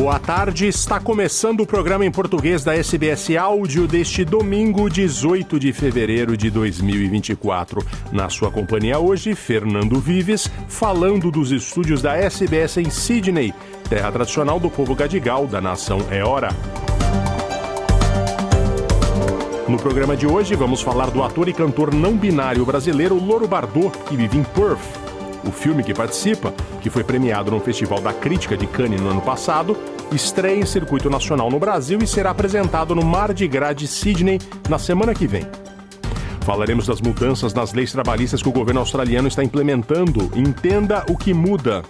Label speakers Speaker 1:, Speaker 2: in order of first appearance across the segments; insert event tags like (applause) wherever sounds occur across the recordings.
Speaker 1: Boa tarde, está começando o programa em português da SBS Áudio deste domingo, 18 de fevereiro de 2024. Na sua companhia hoje, Fernando Vives, falando dos estúdios da SBS em Sydney, terra tradicional do povo gadigal da nação Eora. No programa de hoje, vamos falar do ator e cantor não binário brasileiro Loro Bardot, que vive em Perth. O filme que participa, que foi premiado no Festival da Crítica de Cannes no ano passado, estreia em circuito nacional no Brasil e será apresentado no Gras de Sydney na semana que vem. Falaremos das mudanças nas leis trabalhistas que o governo australiano está implementando. Entenda o que muda.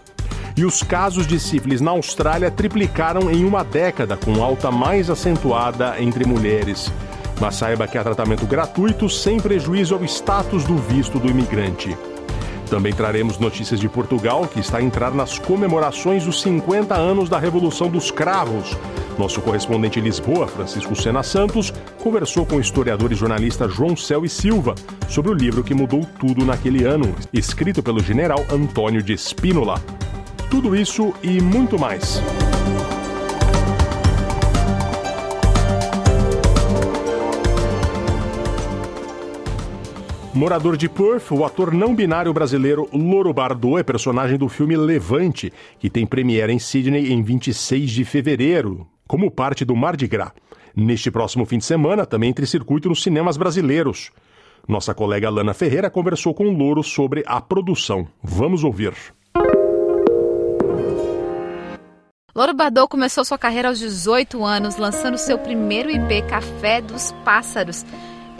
Speaker 1: E os casos de sífilis na Austrália triplicaram em uma década, com alta mais acentuada entre mulheres. Mas saiba que há tratamento gratuito sem prejuízo ao status do visto do imigrante. Também traremos notícias de Portugal, que está a entrar nas comemorações dos 50 anos da Revolução dos Cravos. Nosso correspondente em Lisboa, Francisco Sena Santos, conversou com o historiador e jornalista João Céu e Silva sobre o livro que mudou tudo naquele ano, escrito pelo general Antônio de Espínola. Tudo isso e muito mais. Morador de Perth, o ator não binário brasileiro Loro Bardot é personagem do filme Levante, que tem premiere em Sydney em 26 de fevereiro, como parte do Mardi Gras. Neste próximo fim de semana, também entre circuito nos cinemas brasileiros. Nossa colega Lana Ferreira conversou com Loro sobre a produção. Vamos ouvir.
Speaker 2: Loro Bardot começou sua carreira aos 18 anos, lançando seu primeiro IP Café dos Pássaros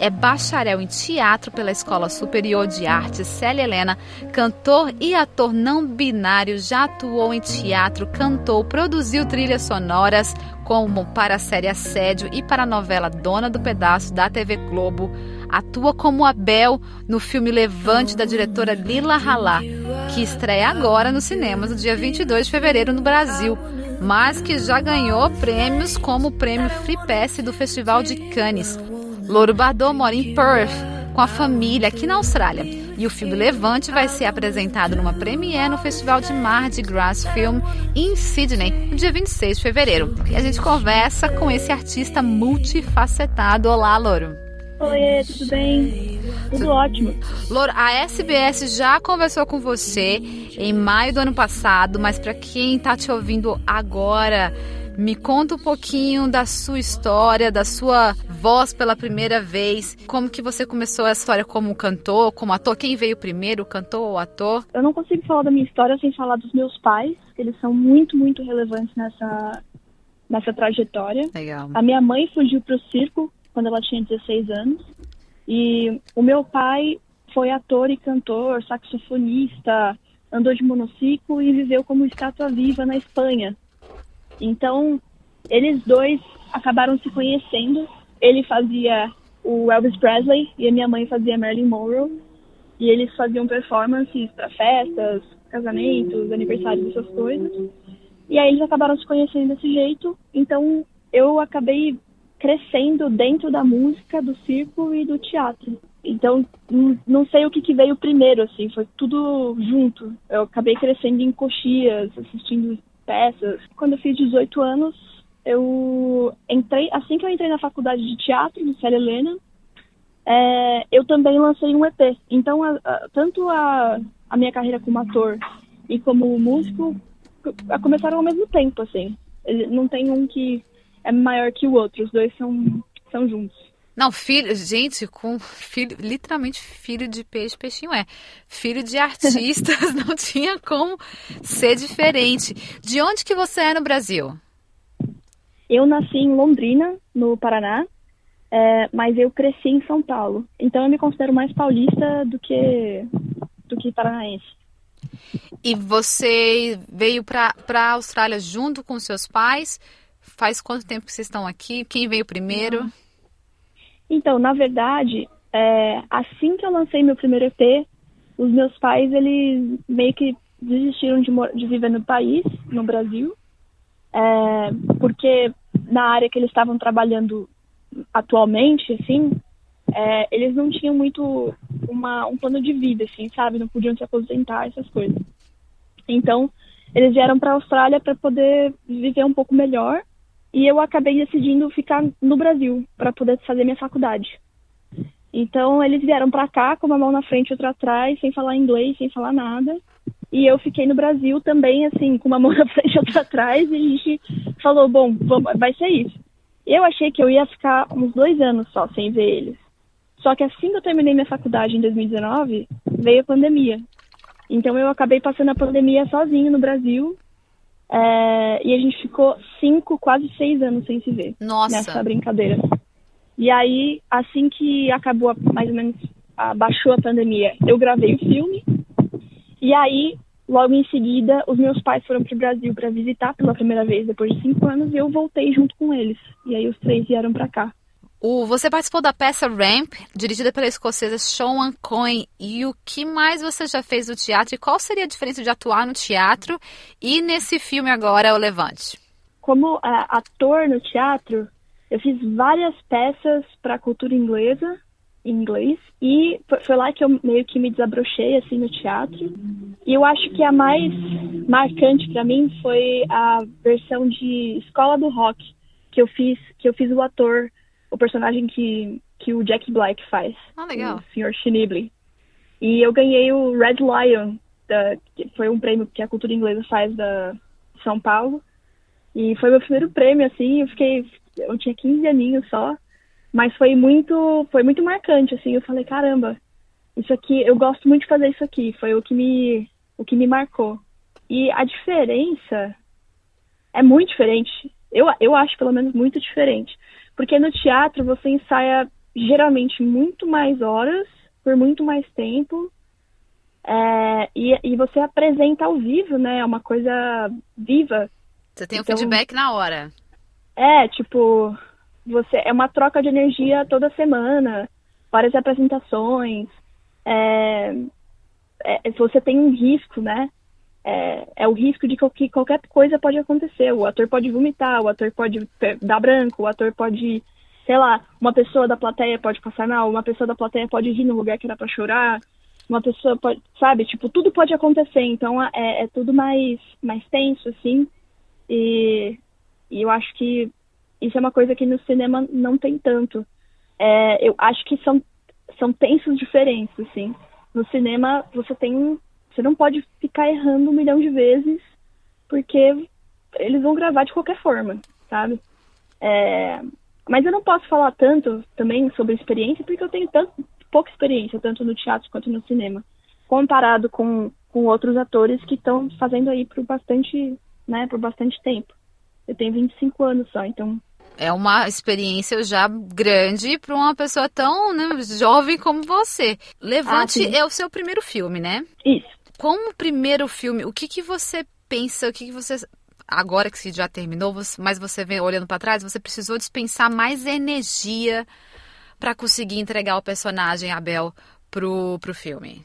Speaker 2: é bacharel em teatro pela Escola Superior de Artes Célia Helena, cantor e ator não binário, já atuou em teatro, cantou, produziu trilhas sonoras como para a série Assédio e para a novela Dona do Pedaço da TV Globo. Atua como Abel no filme Levante da diretora Lila Halá, que estreia agora nos cinemas no dia 22 de fevereiro no Brasil mas que já ganhou prêmios como o prêmio Free Pass do Festival de Cannes. Louro Bardot mora em Perth com a família aqui na Austrália. E o filme Levante vai ser apresentado numa premiere no Festival de Mardi Gras Film em Sydney, no dia 26 de fevereiro. E a gente conversa com esse artista multifacetado. Olá, Louro.
Speaker 3: Oi, tudo bem? Tudo ótimo.
Speaker 2: Louro, a SBS já conversou com você em maio do ano passado, mas para quem está te ouvindo agora, me conta um pouquinho da sua história, da sua voz pela primeira vez. Como que você começou a história como cantor, como ator? Quem veio primeiro, cantor ou ator?
Speaker 3: Eu não consigo falar da minha história sem falar dos meus pais. Eles são muito, muito relevantes nessa, nessa trajetória.
Speaker 2: Legal.
Speaker 3: A minha mãe fugiu para o circo quando ela tinha 16 anos. E o meu pai foi ator e cantor, saxofonista, andou de monociclo e viveu como estátua viva na Espanha. Então, eles dois acabaram se conhecendo. Ele fazia o Elvis Presley e a minha mãe fazia Marilyn Monroe. E eles faziam performances para festas, casamentos, aniversários, essas coisas. E aí eles acabaram se conhecendo desse jeito. Então, eu acabei crescendo dentro da música, do circo e do teatro. Então, não sei o que, que veio primeiro, assim, foi tudo junto. Eu acabei crescendo em coxias, assistindo peças. Quando eu fiz 18 anos, eu entrei, assim que eu entrei na faculdade de teatro, no Célia Helena, é, eu também lancei um EP. Então, a, a, tanto a, a minha carreira como ator e como músico começaram ao mesmo tempo, assim. Não tem um que é maior que o outro, os dois são, são juntos.
Speaker 2: Não, filho, gente, com filho, literalmente filho de peixe, peixinho é. Filho de artistas, (laughs) não tinha como ser diferente. De onde que você é no Brasil?
Speaker 3: Eu nasci em Londrina, no Paraná, é, mas eu cresci em São Paulo. Então eu me considero mais paulista do que do que paranaense.
Speaker 2: E você veio para a Austrália junto com seus pais? Faz quanto tempo que vocês estão aqui? Quem veio primeiro?
Speaker 3: Então, na verdade, é, assim que eu lancei meu primeiro EP, os meus pais, eles meio que desistiram de, de viver no país, no Brasil, é, porque na área que eles estavam trabalhando atualmente, assim, é, eles não tinham muito uma, um plano de vida, assim, sabe? Não podiam se aposentar, essas coisas. Então, eles vieram para a Austrália para poder viver um pouco melhor e eu acabei decidindo ficar no Brasil para poder fazer minha faculdade. Então, eles vieram para cá com uma mão na frente e outra atrás, sem falar inglês, sem falar nada. E eu fiquei no Brasil também, assim, com uma mão na (laughs) frente e outra atrás, e a gente falou, bom, vamos, vai ser isso. Eu achei que eu ia ficar uns dois anos só sem ver eles. Só que assim que eu terminei minha faculdade em 2019, veio a pandemia. Então eu acabei passando a pandemia sozinho no Brasil. É, e a gente ficou cinco, quase seis anos sem se ver.
Speaker 2: Nossa.
Speaker 3: Nessa brincadeira. E aí, assim que acabou, mais ou menos, baixou a pandemia, eu gravei o filme. E aí, logo em seguida, os meus pais foram para o Brasil para visitar pela primeira vez depois de cinco anos e eu voltei junto com eles. E aí os três vieram para cá.
Speaker 2: O, você participou da peça Ramp, dirigida pela escocesa Sean Coyne. E o que mais você já fez no teatro? E qual seria a diferença de atuar no teatro e nesse filme agora, O Levante?
Speaker 3: Como uh, ator no teatro, eu fiz várias peças para a cultura inglesa, em inglês, e foi lá que eu meio que me desabrochei assim no teatro. E eu acho que a mais marcante para mim foi a versão de Escola do Rock que eu fiz, que eu fiz o ator o personagem que, que o Jack Black faz.
Speaker 2: Ah, legal.
Speaker 3: O Sr. Schneebly. E eu ganhei o Red Lion, da, que foi um prêmio que a cultura inglesa faz da São Paulo. E foi meu primeiro prêmio, assim, eu fiquei. Eu tinha 15 aninhos só. Mas foi muito. Foi muito marcante, assim. Eu falei, caramba, isso aqui, eu gosto muito de fazer isso aqui. Foi o que me. o que me marcou. E a diferença é muito diferente. Eu, eu acho, pelo menos, muito diferente. Porque no teatro você ensaia geralmente muito mais horas, por muito mais tempo, é, e, e, você apresenta ao vivo, né? É uma coisa viva.
Speaker 2: Você tem então, o feedback na hora.
Speaker 3: É, tipo, você é uma troca de energia toda semana, várias apresentações. É, é, você tem um risco, né? É, é, o risco de que qualquer coisa pode acontecer. O ator pode vomitar, o ator pode dar branco, o ator pode, sei lá, uma pessoa da plateia pode passar mal, uma pessoa da plateia pode rir no lugar que era para chorar, uma pessoa pode, sabe, tipo, tudo pode acontecer. Então é, é tudo mais, mais tenso, assim. E, e eu acho que isso é uma coisa que no cinema não tem tanto. É, eu acho que são, são tensos diferentes, assim. No cinema você tem você não pode ficar errando um milhão de vezes, porque eles vão gravar de qualquer forma, sabe? É... Mas eu não posso falar tanto também sobre experiência, porque eu tenho tanto, pouca experiência, tanto no teatro quanto no cinema, comparado com, com outros atores que estão fazendo aí por bastante, né, por bastante tempo. Eu tenho 25 anos só, então
Speaker 2: é uma experiência já grande para uma pessoa tão né, jovem como você. Levante ah, é o seu primeiro filme, né?
Speaker 3: Isso.
Speaker 2: Como primeiro filme, o que, que você pensa, o que, que você agora que já terminou, mas você vem olhando para trás, você precisou dispensar mais energia para conseguir entregar o personagem Abel pro, pro filme?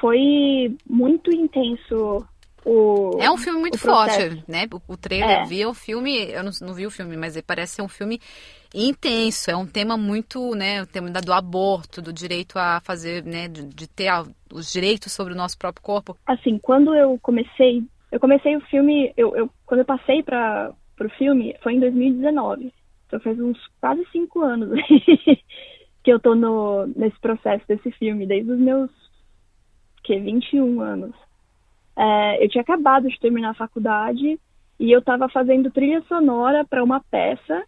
Speaker 3: Foi muito intenso o.
Speaker 2: É um filme muito forte, né? O, o trailer é. vi o filme, eu não, não vi o filme, mas parece ser um filme intenso, é um tema muito, né, o tema do aborto, do direito a fazer, né, de, de ter a, os direitos sobre o nosso próprio corpo.
Speaker 3: Assim, quando eu comecei, eu comecei o filme, eu, eu quando eu passei para o filme, foi em 2019. Então faz uns quase cinco anos (laughs) que eu tô no, nesse processo desse filme, desde os meus, que, 21 anos. É, eu tinha acabado de terminar a faculdade e eu estava fazendo trilha sonora para uma peça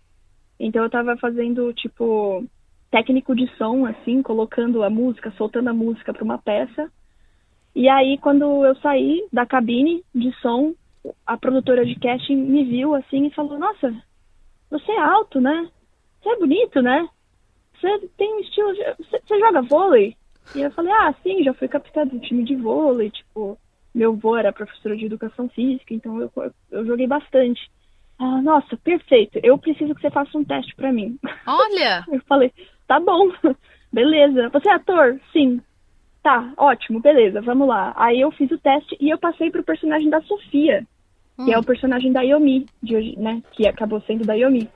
Speaker 3: então eu tava fazendo, tipo, técnico de som, assim, colocando a música, soltando a música para uma peça. E aí, quando eu saí da cabine de som, a produtora de casting me viu, assim, e falou: Nossa, você é alto, né? Você é bonito, né? Você tem um estilo. De... Você joga vôlei? E eu falei: Ah, sim, já fui capitã do time de vôlei, tipo. Meu avô era professor de educação física, então eu, eu joguei bastante. Ah, nossa, perfeito. Eu preciso que você faça um teste para mim.
Speaker 2: Olha! (laughs)
Speaker 3: eu falei, tá bom, (laughs) beleza. Você é ator? Sim. Tá, ótimo, beleza, vamos lá. Aí eu fiz o teste e eu passei pro personagem da Sofia, hum. que é o personagem da Yomi, de hoje, né? Que acabou sendo da Yomi.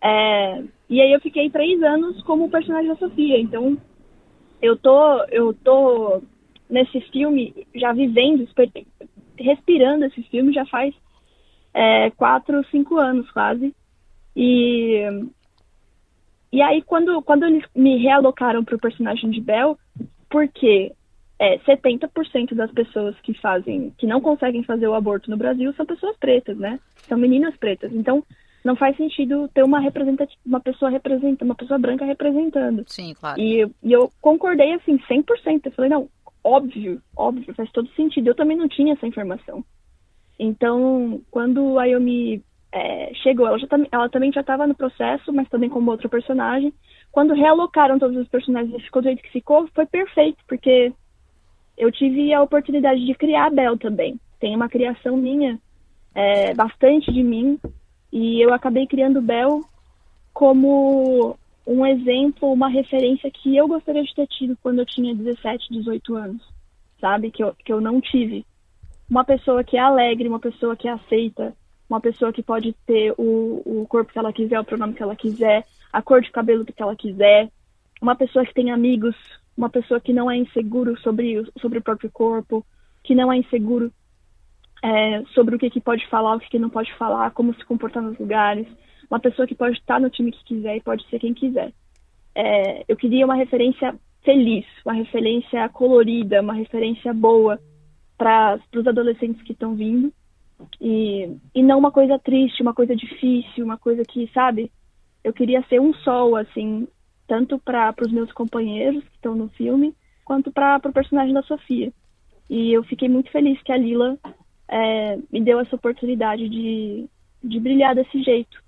Speaker 3: É, e aí eu fiquei três anos como o personagem da Sofia. Então, eu tô, eu tô nesse filme já vivendo, respirando esse filme já faz é, quatro, cinco anos quase. E, e aí, quando, quando eles me realocaram para o personagem de Belle, porque é, 70% das pessoas que fazem, que não conseguem fazer o aborto no Brasil são pessoas pretas, né? São meninas pretas. Então, não faz sentido ter uma uma pessoa representando, uma pessoa branca representando.
Speaker 2: Sim, claro.
Speaker 3: E, e eu concordei assim 100%. Eu falei, não, óbvio, óbvio, faz todo sentido. Eu também não tinha essa informação. Então, quando a Yomi é, chegou, ela, já, ela também já estava no processo, mas também como outro personagem. Quando realocaram todos os personagens e ficou do jeito que ficou, foi perfeito, porque eu tive a oportunidade de criar a Bel também. Tem uma criação minha, é, bastante de mim, e eu acabei criando Bel como um exemplo, uma referência que eu gostaria de ter tido quando eu tinha 17, 18 anos, sabe? Que eu, que eu não tive. Uma pessoa que é alegre, uma pessoa que é aceita, uma pessoa que pode ter o, o corpo que ela quiser, o pronome que ela quiser, a cor de cabelo que ela quiser, uma pessoa que tem amigos, uma pessoa que não é inseguro sobre, sobre o próprio corpo, que não é inseguro é, sobre o que, que pode falar, o que, que não pode falar, como se comportar nos lugares, uma pessoa que pode estar no time que quiser e pode ser quem quiser. É, eu queria uma referência feliz, uma referência colorida, uma referência boa para os adolescentes que estão vindo e, e não uma coisa triste, uma coisa difícil, uma coisa que, sabe? Eu queria ser um sol, assim, tanto para os meus companheiros que estão no filme, quanto para o personagem da Sofia. E eu fiquei muito feliz que a Lila é, me deu essa oportunidade de, de brilhar desse jeito.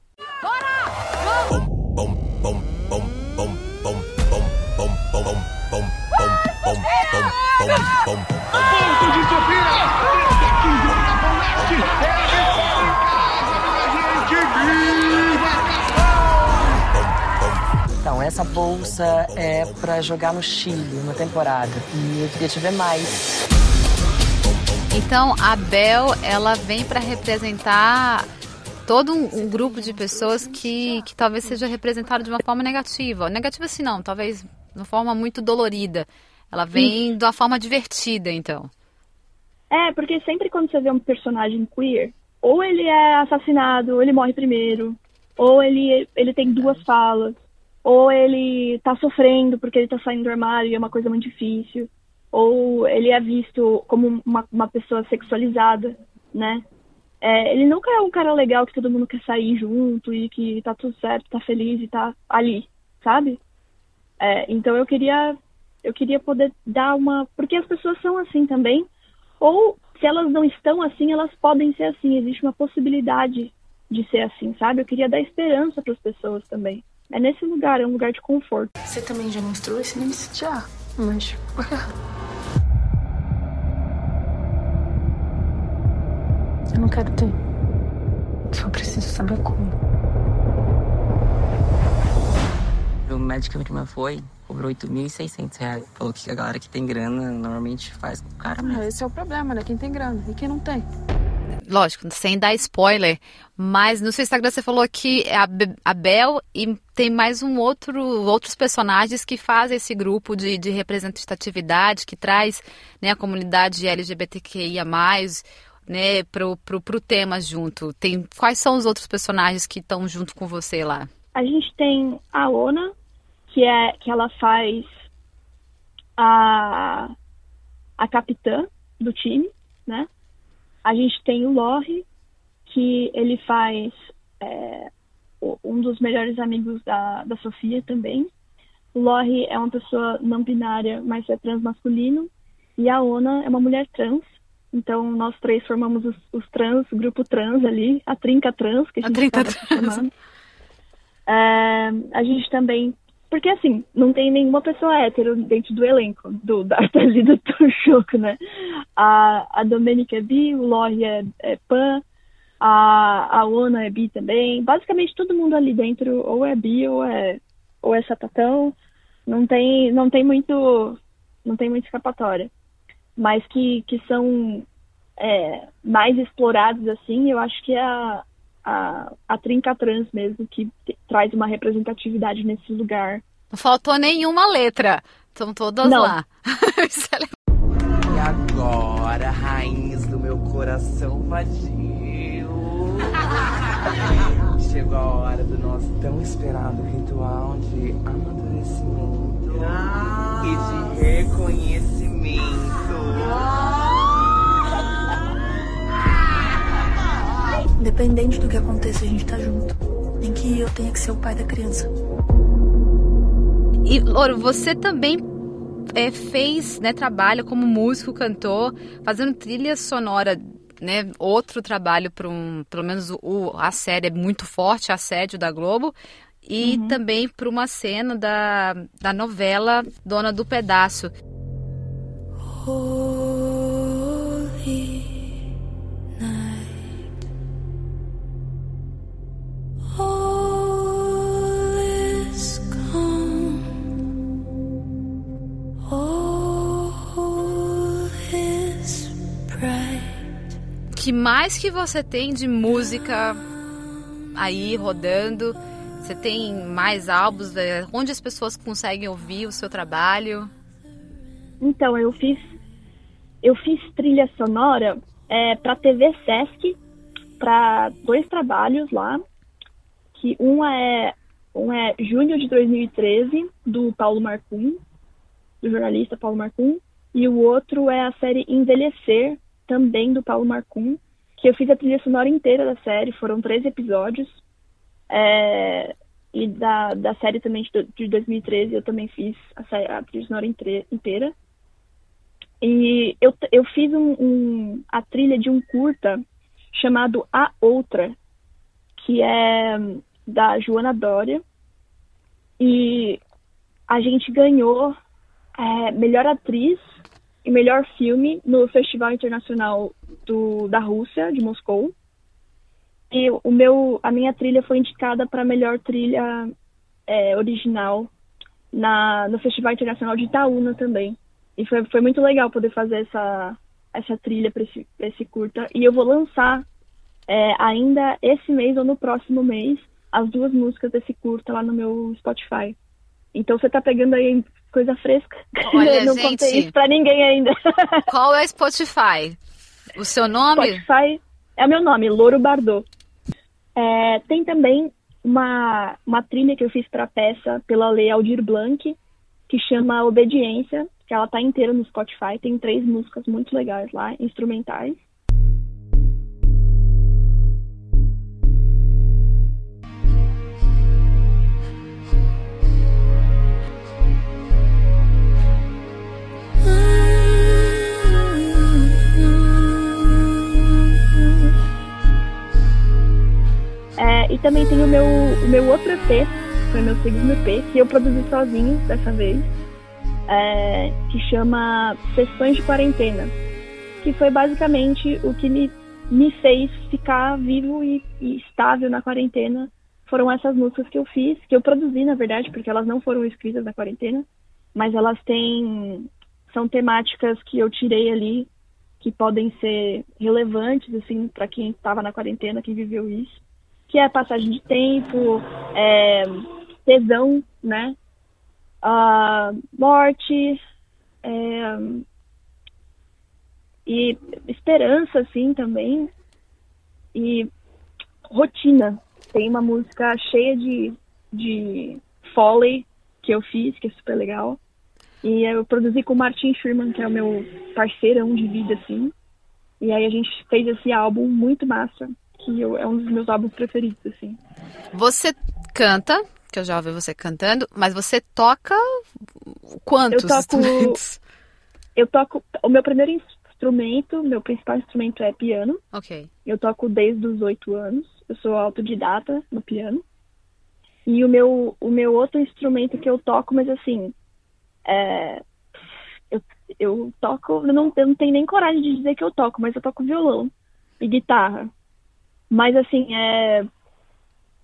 Speaker 4: Então, essa bolsa é para jogar no Chile, uma temporada. E eu queria te ver mais.
Speaker 2: Então, a Bel, ela vem para representar todo um, um, grupo de pessoas que, que talvez seja representado de uma forma negativa. Negativa assim não, talvez de uma forma muito dolorida. Ela vem de uma forma divertida, então.
Speaker 3: É, porque sempre quando você vê um personagem queer, ou ele é assassinado, ou ele morre primeiro, ou ele, ele tem duas falas, ou ele tá sofrendo porque ele tá saindo do armário e é uma coisa muito difícil, ou ele é visto como uma, uma pessoa sexualizada, né? É, ele nunca é um cara legal que todo mundo quer sair junto e que tá tudo certo, tá feliz e tá ali, sabe? É, então eu queria eu queria poder dar uma porque as pessoas são assim também ou se elas não estão assim elas podem ser assim existe uma possibilidade de ser assim sabe? Eu queria dar esperança para as pessoas também. É nesse lugar é um lugar de conforto.
Speaker 5: Você também já mostrou esse nesse já mas por (laughs) quê (laughs) Eu não quero ter. Só preciso saber como.
Speaker 4: O médico que me foi cobrou 8.600 reais. Falou que a galera que tem grana normalmente faz com o cara mesmo.
Speaker 5: Ah, esse é o problema, né? Quem tem grana e quem não tem.
Speaker 2: Lógico, sem dar spoiler, mas no seu Instagram você falou que é a Bel e tem mais um outro, outros personagens que fazem esse grupo de, de representatividade, que traz né, a comunidade LGBTQIA+, né, pro, pro, pro tema junto? Tem, quais são os outros personagens que estão junto com você lá?
Speaker 3: A gente tem a Ona, que é que ela faz a, a capitã do time, né? A gente tem o Lorre, que ele faz é, um dos melhores amigos da, da Sofia também. O Lorre é uma pessoa não binária, mas é transmasculino. E a Ona é uma mulher trans, então, nós três formamos os, os, trans, o grupo trans ali, a trinca trans, que a gente estava chamando. É, a gente também Porque assim, não tem nenhuma pessoa hétero dentro do elenco do D'Artagnan (laughs) e do Choco, né? A, a Domênica é bi, o Lori é, é pan, a, a Ona é bi também. Basicamente todo mundo ali dentro ou é bi ou é, ou é sapatão. Não tem, não tem muito não tem muita escapatória. Mas que, que são é, mais explorados assim, eu acho que é a, a, a trinca trans mesmo, que traz uma representatividade nesse lugar.
Speaker 2: Não faltou nenhuma letra. Estão todas
Speaker 3: Não.
Speaker 2: lá. (laughs)
Speaker 6: E agora, rainhas do meu coração vadio. (laughs) Chegou a hora do nosso tão esperado ritual de amadurecimento e de reconhecimento.
Speaker 5: Independente do que aconteça, a gente tá junto. Nem que eu tenha que ser o pai da criança.
Speaker 2: E, Loro, você também é, fez, né, trabalho como músico, cantor, fazendo trilha sonora, né, outro trabalho para um, pelo menos o, a série é muito forte, Assédio da Globo, e também para uma cena da, da novela Dona do Pedaço. Mais que você tem de música aí rodando? Você tem mais álbuns? é, Onde as pessoas conseguem ouvir o seu trabalho?
Speaker 3: Então, eu fiz eu fiz trilha sonora é, para TV Sesc, para dois trabalhos lá, que um é um é junho de 2013 do Paulo Marcum, do jornalista Paulo Marcum, e o outro é a série Envelhecer, também do Paulo Marcum, que eu fiz a trilha sonora inteira da série, foram três episódios. É, e da, da série também de, de 2013 eu também fiz a, a trilha sonora inte- inteira. E eu, eu fiz um, um- a trilha de um curta chamado A Outra, que é da Joana Dória. E a gente ganhou é, melhor atriz e melhor filme no Festival Internacional do, da Rússia, de Moscou. E o meu, a minha trilha foi indicada para melhor trilha é, original na, no Festival Internacional de Itaúna também. E foi, foi muito legal poder fazer essa, essa trilha para esse, esse curta. E eu vou lançar é, ainda esse mês ou no próximo mês as duas músicas desse curta lá no meu Spotify. Então você tá pegando aí coisa fresca.
Speaker 2: Olha, (laughs)
Speaker 3: não
Speaker 2: gente.
Speaker 3: contei isso pra ninguém ainda. (laughs)
Speaker 2: Qual é o Spotify? O seu nome?
Speaker 3: Spotify é o meu nome, Louro Bardot. É, tem também uma, uma trilha que eu fiz para peça pela Lei Aldir Blanc, que chama Obediência, que ela tá inteira no Spotify. Tem três músicas muito legais lá, instrumentais. É, e também tem o meu, o meu outro EP, foi meu segundo EP, que eu produzi sozinho dessa vez, é, que chama Sessões de Quarentena, que foi basicamente o que me, me fez ficar vivo e, e estável na quarentena. Foram essas músicas que eu fiz, que eu produzi, na verdade, porque elas não foram escritas na quarentena, mas elas têm. são temáticas que eu tirei ali, que podem ser relevantes, assim, para quem estava na quarentena, quem viveu isso que é passagem de tempo, é, tesão, né? Ah, morte é, e esperança, assim, também. E rotina. Tem uma música cheia de, de foley que eu fiz, que é super legal. E eu produzi com o Martin Schurman, que é o meu parceirão de vida, assim. E aí a gente fez esse álbum muito massa, que eu- é um dos meus álbuns preferidos, assim.
Speaker 2: Você canta, que eu já ouvi você cantando, mas você toca quantos
Speaker 3: Eu toco-
Speaker 2: instrumentos? (laughs)
Speaker 3: Eu toco. O meu primeiro instrumento, meu principal instrumento é piano.
Speaker 2: Ok.
Speaker 3: Eu toco desde os oito anos. Eu sou autodidata no piano. E o meu, o meu outro instrumento que eu toco, mas assim, é, eu, eu toco, eu não, eu não tenho nem coragem de dizer que eu toco, mas eu toco violão e guitarra. Mas assim, é,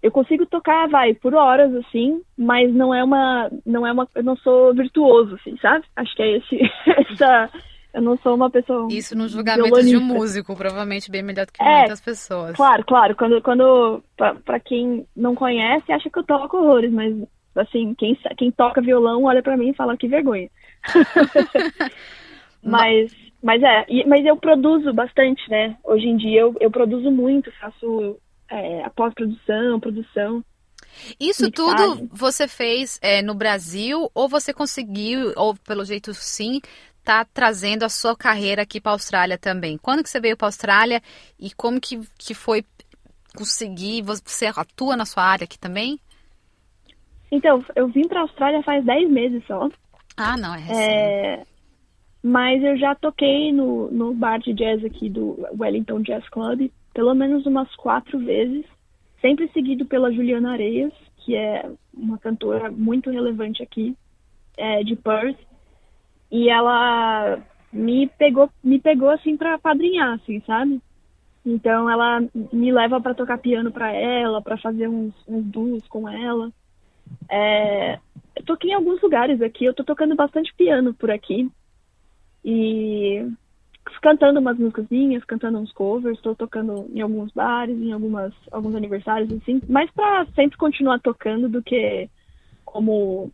Speaker 3: eu consigo tocar, vai, por horas, assim, mas não é uma, não é uma, eu não sou virtuoso, assim, sabe? Acho que é esse, (laughs) essa, eu não sou uma pessoa.
Speaker 2: Isso no julgamento violonista. de um músico, provavelmente bem melhor do que é, muitas pessoas.
Speaker 3: Claro, claro. Quando, quando para quem não conhece, acha que eu toco horrores, mas assim, quem, quem toca violão olha para mim e fala que vergonha. (laughs) (laughs) mas, mas é, mas eu produzo bastante, né? Hoje em dia eu, eu produzo muito, faço é, a pós-produção, produção.
Speaker 2: Isso mixagem. tudo você fez é, no Brasil ou você conseguiu, ou pelo jeito sim, está trazendo a sua carreira aqui para a Austrália também. Quando que você veio para a Austrália e como que, que foi conseguir? Você atua na sua área aqui também?
Speaker 3: Então, eu vim para a Austrália faz 10 meses só.
Speaker 2: Ah, não, é recente. É,
Speaker 3: mas eu já toquei no, no bar de jazz aqui do Wellington Jazz Club pelo menos umas quatro vezes, sempre seguido pela Juliana Areias, que é uma cantora muito relevante aqui é, de Perth e ela me pegou, me pegou assim para padrinhar, assim, sabe? Então ela me leva para tocar piano para ela, para fazer uns, uns duos com ela. É, eu toquei em alguns lugares aqui, eu tô tocando bastante piano por aqui. E cantando umas músicas minhas, cantando uns covers, estou tocando em alguns bares, em algumas, alguns aniversários, assim, mais para sempre continuar tocando do que como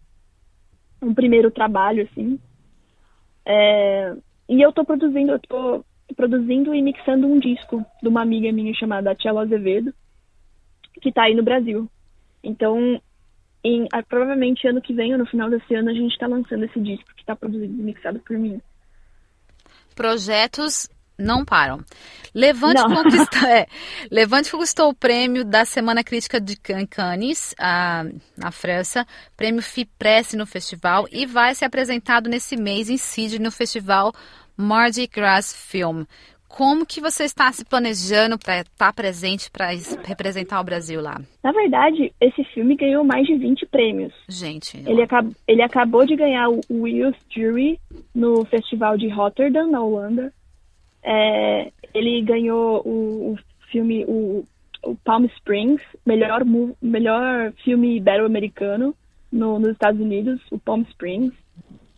Speaker 3: um primeiro trabalho, assim. É, e eu tô produzindo, eu tô produzindo e mixando um disco de uma amiga minha chamada Tchela Azevedo, que tá aí no Brasil. Então, em, provavelmente ano que vem ou no final desse ano a gente tá lançando esse disco que tá produzido e mixado por mim.
Speaker 2: Projetos não param. Levante, não. Conquista, (laughs) é, Levante conquistou o prêmio da Semana Crítica de Cannes, a, na França, prêmio FIPRESS no festival e vai ser apresentado nesse mês em Sydney no festival Mardi Gras Film. Como que você está se planejando para estar presente para representar o Brasil lá?
Speaker 3: Na verdade, esse filme ganhou mais de 20 prêmios.
Speaker 2: Gente.
Speaker 3: Ele, acab ele acabou de ganhar o Wheels Jury no Festival de Rotterdam, na Holanda. É, ele ganhou o, o filme, o, o, Palm Springs, melhor, melhor filme ibero-americano no, nos Estados Unidos, o Palm Springs.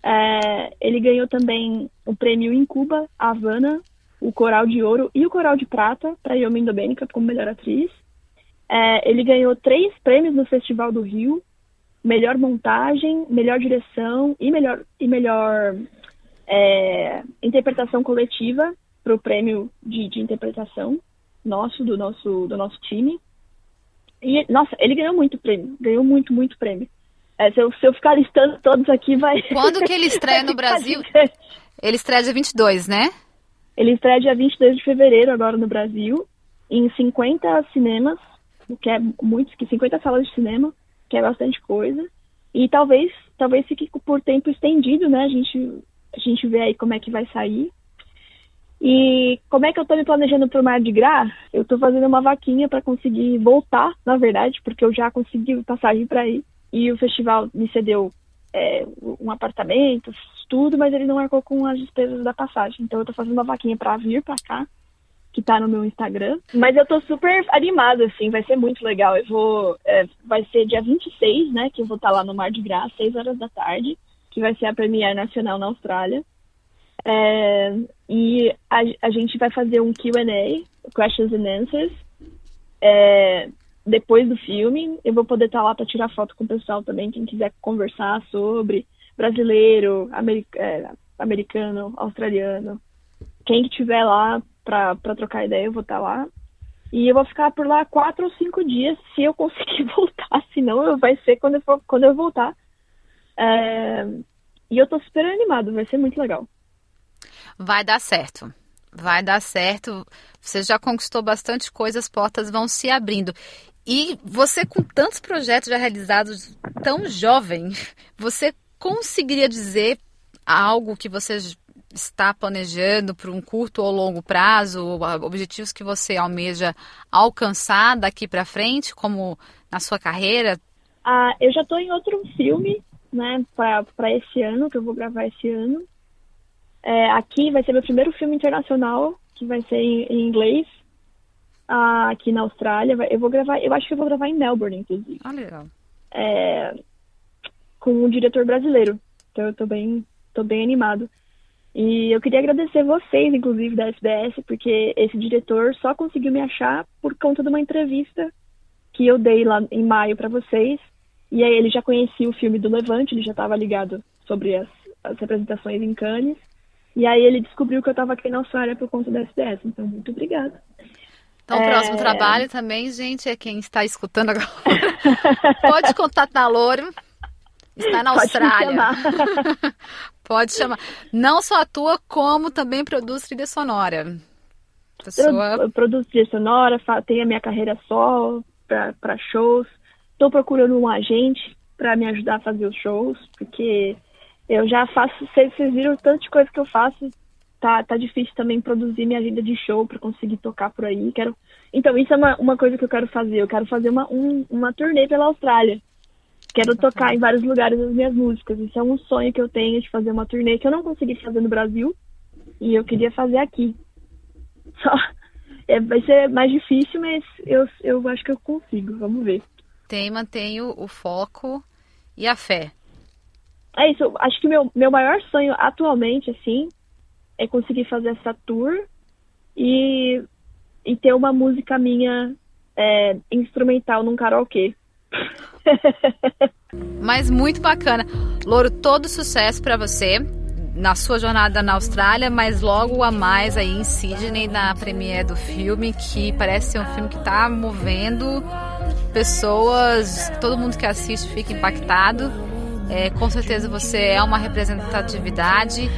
Speaker 3: É, ele ganhou também o prêmio em Cuba, Havana, o Coral de Ouro e o Coral de Prata para Yomin Domenica como melhor atriz. É, ele ganhou três prêmios no Festival do Rio, melhor montagem, melhor direção e melhor, e melhor é, interpretação coletiva para o prêmio de, de interpretação nosso, do nosso, do nosso time. E, nossa, ele ganhou muito prêmio, ganhou muito, muito prêmio. É, se, eu, se eu ficar listando todos aqui, vai.
Speaker 2: Quando que ele (laughs) estreia no Brasil? Ele estreia dia 22, né?
Speaker 3: Ele estreia dia 22 de fevereiro, agora no Brasil, em 50 cinemas, que é muitos, que 50 salas de cinema, que é bastante coisa. E talvez, talvez fique por tempo estendido, né? A gente, a gente vê aí como é que vai sair. E como é que eu tô me planejando pro Mar de Gras? Eu tô fazendo uma vaquinha para conseguir voltar, na verdade, porque eu já consegui passagem para ir. E o festival me cedeu é, um apartamento, tudo, mas ele não marcou com as despesas da passagem. Então eu tô fazendo uma vaquinha para vir para cá, que tá no meu Instagram. Mas eu tô super animada, assim, vai ser muito legal. Eu vou. É, vai ser dia 26, né? Que eu vou estar tá lá no Mar de Gras, 6 horas da tarde, que vai ser a Premiere Nacional na Austrália. É, e a, a, gente vai fazer um QA, Questions and Answers, é, depois do filme. Eu vou poder estar lá para tirar foto com o pessoal também, quem quiser conversar sobre brasileiro, é, americano, australiano. Quem que tiver lá para trocar ideia, eu vou estar lá. E eu vou ficar por lá quatro ou cinco dias se eu conseguir (laughs) voltar, senão vai ser quando eu, for, quando eu voltar. É, e eu tô super animado, vai ser muito legal.
Speaker 2: Vai dar certo. Vai dar certo. Você já conquistou bastante coisa, as portas vão se abrindo. E você, com tantos projetos já realizados, tão jovem, você conseguiria dizer algo que você está planejando para um curto ou longo prazo, objetivos que você almeja alcançar daqui para frente, como na sua carreira?
Speaker 3: Ah, eu já tô em outro filme, né, para esse ano, que eu vou gravar esse ano. É, aqui vai ser meu primeiro filme internacional, que vai ser em, em inglês, ah, aqui na Austrália. Eu vou gravar, eu acho que eu vou gravar em Melbourne, inclusive.
Speaker 2: Ah, legal.
Speaker 3: É, com um diretor brasileiro. Então eu tô bem, tô bem animado. E eu queria agradecer vocês, inclusive, da SBS, porque esse diretor só conseguiu me achar por conta de uma entrevista que eu dei lá em maio para vocês. E aí ele já conhecia o filme do Levante, ele já estava ligado sobre as, as representações em Cannes. E aí ele descobriu que eu estava aqui na Austrália por conta da SBS. Então, muito obrigada.
Speaker 2: Então, o é... próximo trabalho também, gente, é quem está escutando agora. (laughs) Pode contatar Louro. Está na Austrália. Pode, (laughs) Pode chamar. Não só atua, como também produz trilha sonora.
Speaker 3: Pessoa... Eu produzo trilha sonora, tenho a minha carreira só para shows. Estou procurando um agente para me ajudar a fazer os shows, porque eu já faço, vocês, vocês viram o tanto de coisa que eu faço. Tá, tá difícil também produzir minha agenda de show para conseguir tocar por aí. Quero... Então, isso é uma, uma coisa que eu quero fazer. Eu quero fazer uma, um, uma turnê pela Austrália. Quero tocar em vários lugares as minhas músicas. Isso é um sonho que eu tenho de fazer uma turnê que eu não consegui fazer no Brasil e eu queria fazer aqui. (laughs) Só é, vai ser mais difícil, mas eu, eu acho que eu consigo. Vamos ver.
Speaker 2: Tem, mantenho o foco e a fé.
Speaker 3: É isso. Acho que meu, meu maior sonho atualmente, assim, é conseguir fazer essa tour e, e ter uma música minha é, instrumental num karaokê. (laughs)
Speaker 2: Mas muito bacana. Louro, todo sucesso para você na sua jornada na Austrália, mas logo a mais aí em Sydney na premiere do filme, que parece ser um filme que está movendo pessoas, todo mundo que assiste fica impactado. É, com certeza você é uma representatividade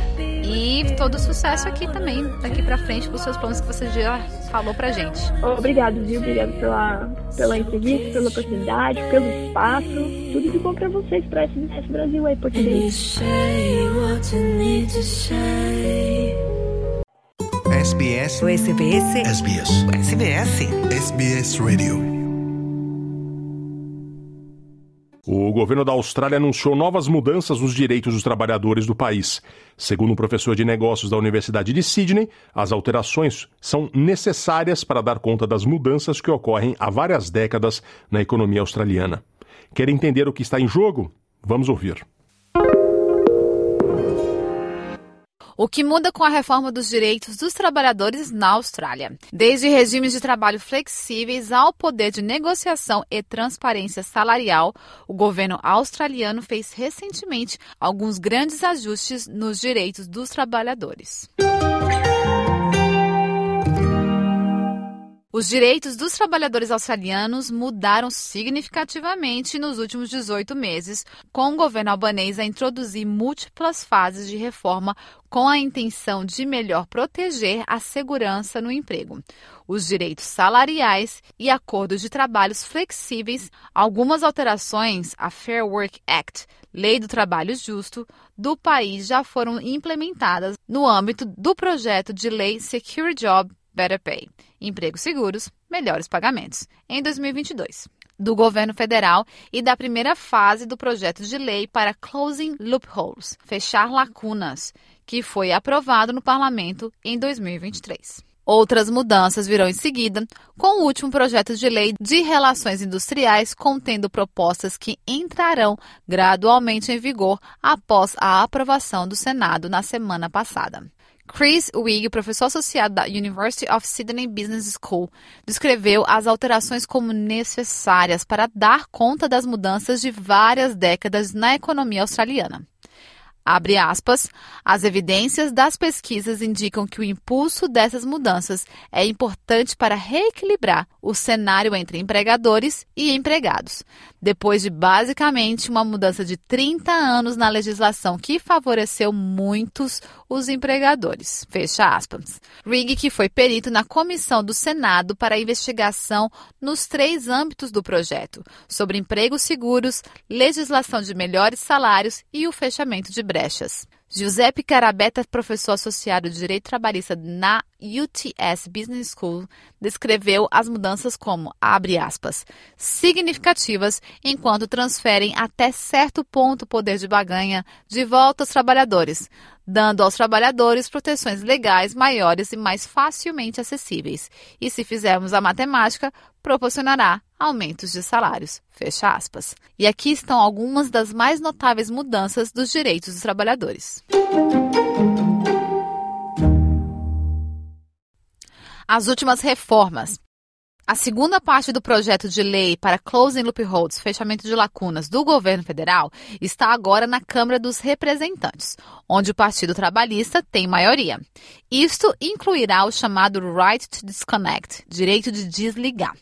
Speaker 2: e todo sucesso aqui também, daqui para frente, com os seus planos que você já falou pra gente.
Speaker 3: Obrigado, viu? Obrigado pela, pela entrevista, pela oportunidade, pelo espaço. Tudo de bom pra vocês, pra SBS Brasil aí, português.
Speaker 7: SBS. O SBS. SBS. O SBS. SBS Radio.
Speaker 1: O governo da Austrália anunciou novas mudanças nos direitos dos trabalhadores do país. Segundo um professor de negócios da Universidade de Sydney, as alterações são necessárias para dar conta das mudanças que ocorrem há várias décadas na economia australiana. Quer entender o que está em jogo? Vamos ouvir.
Speaker 2: O que muda com a reforma dos direitos dos trabalhadores na Austrália? Desde regimes de trabalho flexíveis ao poder de negociação e transparência salarial, o governo australiano fez recentemente alguns grandes ajustes nos direitos dos trabalhadores. Os direitos dos trabalhadores australianos mudaram significativamente nos últimos 18 meses, com o governo albanês a introduzir múltiplas fases de reforma com a intenção de melhor proteger a segurança no emprego, os direitos salariais e acordos de trabalhos flexíveis. Algumas alterações à Fair Work Act, Lei do Trabalho Justo, do país já foram implementadas no âmbito do projeto de lei Secure Job Better Pay, empregos seguros, melhores pagamentos, em 2022 do governo federal e da primeira fase do projeto de lei para Closing Loopholes, fechar lacunas, que foi aprovado no parlamento em 2023. Outras mudanças virão em seguida, com o último projeto de lei de relações industriais contendo propostas que entrarão gradualmente em vigor após a aprovação do Senado na semana passada. Chris Wigg, professor associado da University of Sydney Business School, descreveu as alterações como necessárias para dar conta das mudanças de várias décadas na economia australiana. Abre aspas, as evidências das pesquisas indicam que o impulso dessas mudanças é importante para reequilibrar o cenário entre empregadores e empregados, depois de basicamente uma mudança de 30 anos na legislação que favoreceu muitos os empregadores. Fecha aspas. Rigg, que foi perito na comissão do Senado para a investigação nos três âmbitos do projeto, sobre empregos seguros, legislação de melhores salários e o fechamento de brechas. Giuseppe Carabetta, professor associado de Direito Trabalhista na UTS Business School descreveu as mudanças como, abre aspas, significativas enquanto transferem até certo ponto o poder de baganha de volta aos trabalhadores, dando aos trabalhadores proteções legais maiores e mais facilmente acessíveis. E se fizermos a matemática, proporcionará aumentos de salários. Fecha aspas. E aqui estão algumas das mais notáveis mudanças dos direitos dos trabalhadores. As últimas reformas. A segunda parte do projeto de lei para closing loopholes, fechamento de lacunas do governo federal, está agora na Câmara dos Representantes, onde o Partido Trabalhista tem maioria. Isto incluirá o chamado Right to Disconnect, direito de desligar,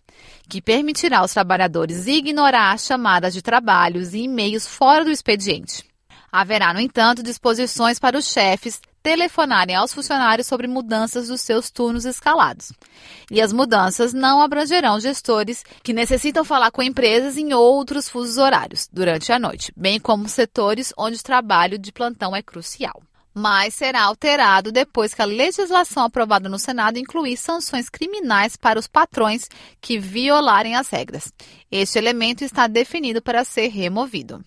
Speaker 2: que permitirá aos trabalhadores ignorar chamadas de trabalhos e e-mails fora do expediente. Haverá, no entanto, disposições para os chefes telefonarem aos funcionários sobre mudanças dos seus turnos escalados. E as mudanças não abrangerão gestores que necessitam falar com empresas em outros fusos horários durante a noite, bem como setores onde o trabalho de plantão é crucial mas será alterado depois que a legislação aprovada no Senado incluir sanções criminais para os patrões que violarem as regras. Este elemento está definido para ser removido.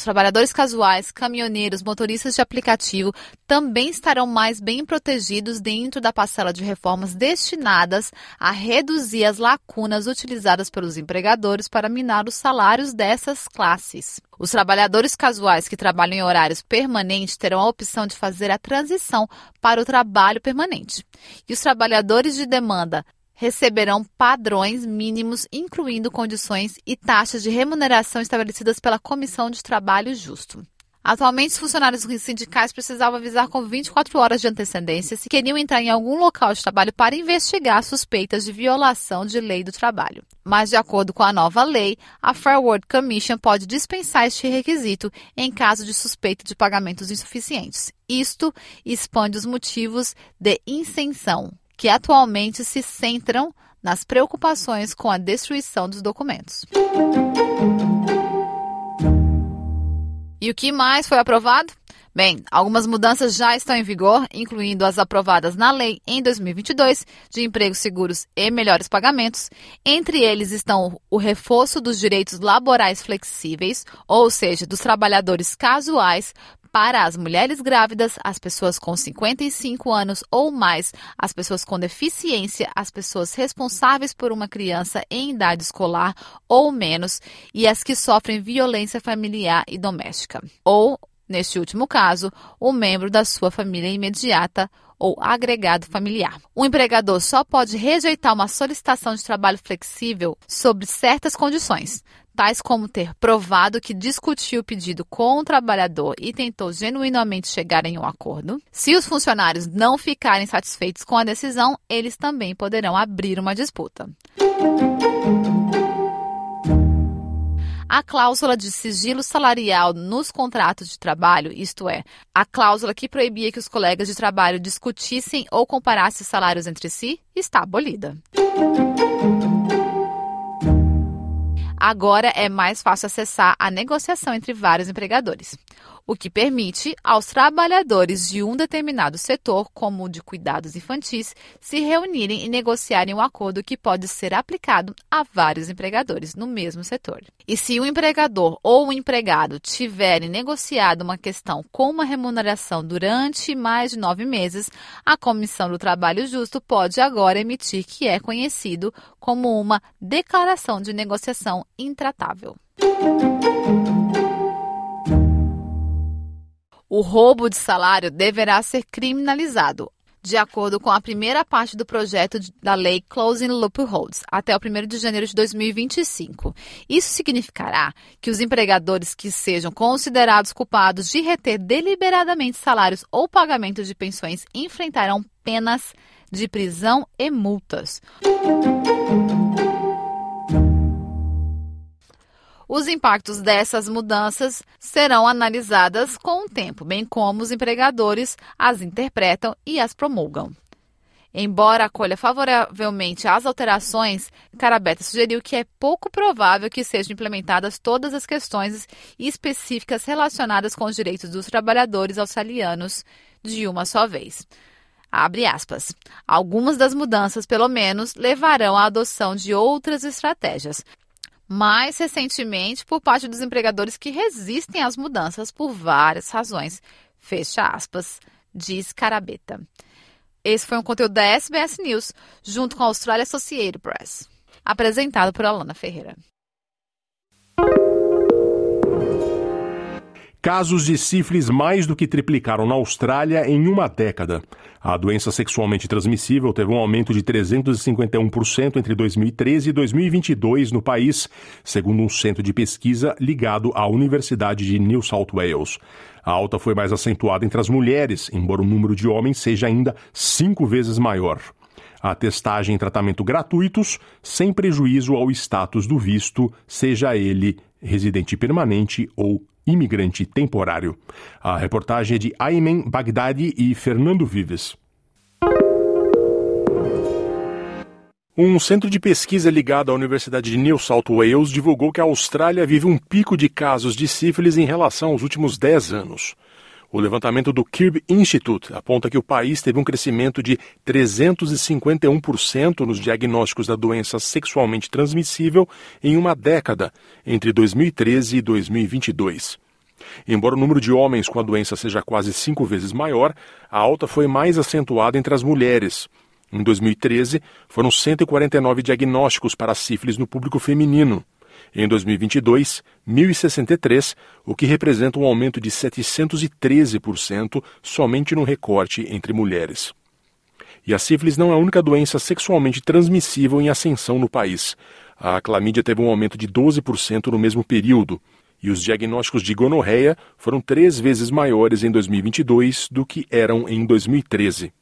Speaker 2: Os trabalhadores casuais, caminhoneiros, motoristas de aplicativo também estarão mais bem protegidos dentro da parcela de reformas destinadas a reduzir as lacunas utilizadas pelos empregadores para minar os salários dessas classes. Os trabalhadores casuais que trabalham em horários permanentes terão a opção de fazer a transição para o trabalho permanente. E os trabalhadores de demanda receberão padrões mínimos, incluindo condições e taxas de remuneração estabelecidas pela Comissão de Trabalho Justo. Atualmente, os funcionários sindicais precisavam avisar com 24 horas de antecedência se queriam entrar em algum local de trabalho para investigar suspeitas de violação de lei do trabalho. Mas, de acordo com a nova lei, a Fair Work Commission pode dispensar este requisito em caso de suspeita de pagamentos insuficientes. Isto expande os motivos de isenção, que atualmente se centram nas preocupações com a destruição dos documentos. E o que mais foi aprovado? Bem, algumas mudanças já estão em vigor, incluindo as aprovadas na lei em 2022 de empregos seguros e melhores pagamentos. Entre eles estão o reforço dos direitos laborais flexíveis, ou seja, dos trabalhadores casuais, para as mulheres grávidas, as pessoas com 55 anos ou mais, as pessoas com deficiência, as pessoas responsáveis por uma criança em idade escolar ou menos e as que sofrem violência familiar e doméstica. Ou, neste último caso, o membro da sua família imediata ou agregado familiar. O empregador só pode rejeitar uma solicitação de trabalho flexível sobre certas condições, tais como ter provado que discutiu o pedido com o trabalhador e tentou genuinamente chegar em um acordo. Se os funcionários não ficarem satisfeitos com a decisão, eles também poderão abrir uma disputa. A cláusula de sigilo salarial nos contratos de trabalho, isto é, a cláusula que proibia que os colegas de trabalho discutissem ou comparassem salários entre si, está abolida. Agora é mais fácil acessar a negociação entre vários empregadores o que permite aos trabalhadores de um determinado setor, como o de cuidados infantis, se reunirem e negociarem um acordo que pode ser aplicado a vários empregadores no mesmo setor. E se o empregador ou o empregado tiverem negociado uma questão com uma remuneração durante mais de nove meses, a Comissão do Trabalho Justo pode agora emitir que é conhecido como uma declaração de negociação intratável o roubo de salário deverá ser criminalizado, de acordo com a primeira parte do projeto da lei Closing Loopholes, até o 1 de janeiro de 2025. Isso significará que os empregadores que sejam considerados culpados de reter deliberadamente salários ou pagamento de pensões enfrentarão penas de prisão e multas. Os impactos dessas mudanças serão analisadas com o tempo, bem como os empregadores as interpretam e as promulgam. Embora acolha favoravelmente as alterações, Carabetta sugeriu que é pouco provável que sejam implementadas todas as questões específicas relacionadas com os direitos dos trabalhadores australianos de uma só vez. Abre aspas. Algumas das mudanças, pelo menos, levarão à adoção de outras estratégias. Mais recentemente, por parte dos empregadores que resistem às mudanças por várias razões. Fecha aspas, diz Carabeta. Esse foi um conteúdo da SBS News, junto com a Australia Associated Press. Apresentado por Alana Ferreira.
Speaker 8: Casos de sífilis mais do que triplicaram na Austrália em uma década. A doença sexualmente transmissível teve um aumento de 351% entre 2013 e 2022 no país, segundo um centro de pesquisa ligado à Universidade de New South Wales. A alta foi mais acentuada entre as mulheres, embora o número de homens seja ainda cinco vezes maior. A testagem e tratamento gratuitos, sem prejuízo ao status do visto, seja ele residente permanente ou imigrante temporário. A reportagem é de Aymen Bagdadi e Fernando Vives. Um centro de pesquisa ligado à Universidade de New South Wales divulgou que a Austrália vive um pico de casos de sífilis em relação aos últimos 10 anos. O levantamento do Kirby Institute aponta que o país teve um crescimento de 351% nos diagnósticos da doença sexualmente transmissível em uma década, entre 2013 e 2022. Embora o número de homens com a doença seja quase cinco vezes maior, a alta foi mais acentuada entre as mulheres. Em 2013, foram 149 diagnósticos para sífilis no público feminino. Em 2022, 1.063, o que representa um aumento de 713% somente no recorte entre mulheres. E a sífilis não é a única doença sexualmente transmissível em ascensão no país. A clamídia teve um aumento de 12% no mesmo período, e os diagnósticos de gonorreia foram três vezes maiores em 2022 do que eram em 2013.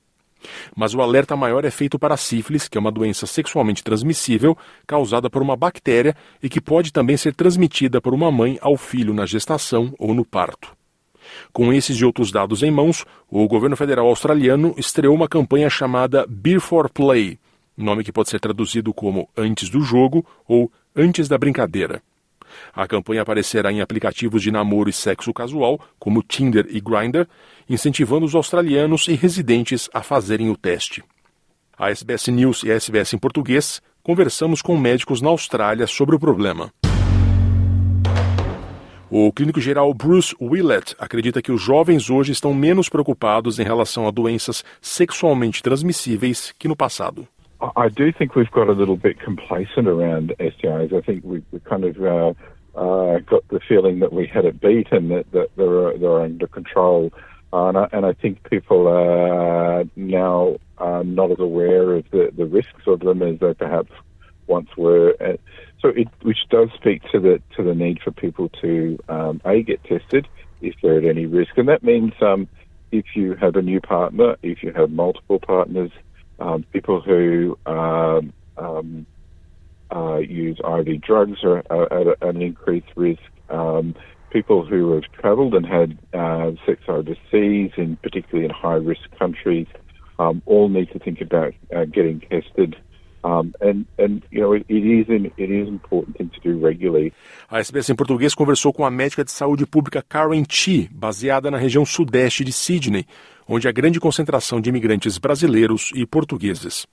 Speaker 8: Mas o alerta maior é feito para a sífilis, que é uma doença sexualmente transmissível causada por uma bactéria e que pode também ser transmitida por uma mãe ao filho na gestação ou no parto. Com esses e outros dados em mãos, o governo federal australiano estreou uma campanha chamada Beer for Play, nome que pode ser traduzido como Antes do Jogo ou Antes da Brincadeira. A campanha aparecerá em aplicativos de namoro e sexo casual, como Tinder e Grindr, incentivando os australianos e residentes a fazerem o teste. A SBS News e a SBS em português conversamos com médicos na Austrália sobre o problema. O clínico geral Bruce Willett acredita que os jovens hoje estão menos preocupados em relação a doenças sexualmente transmissíveis que no passado.
Speaker 9: I do think we've got a little bit complacent around STIs. I think we, we kind of uh, uh, got the feeling that we had it beat and that, that they're, they're under control. Uh, and, I, and I think people are now uh, not as aware of the, the risks of them as they perhaps once were. Uh, so, it, which does speak to the to the need for people to um, a get tested if they're at any risk, and that means um, if you have a new partner, if you have multiple partners, um, people who um, um, uh, use IV drugs are, are, at an increased risk. Um, people who have travelled and had uh, sex overseas, in particularly in high-risk countries, um, all need to think about uh, getting tested.
Speaker 8: A SBS em português conversou com a médica de saúde pública Karen Chi, baseada na região sudeste de Sydney, onde há grande concentração de imigrantes brasileiros e portugueses.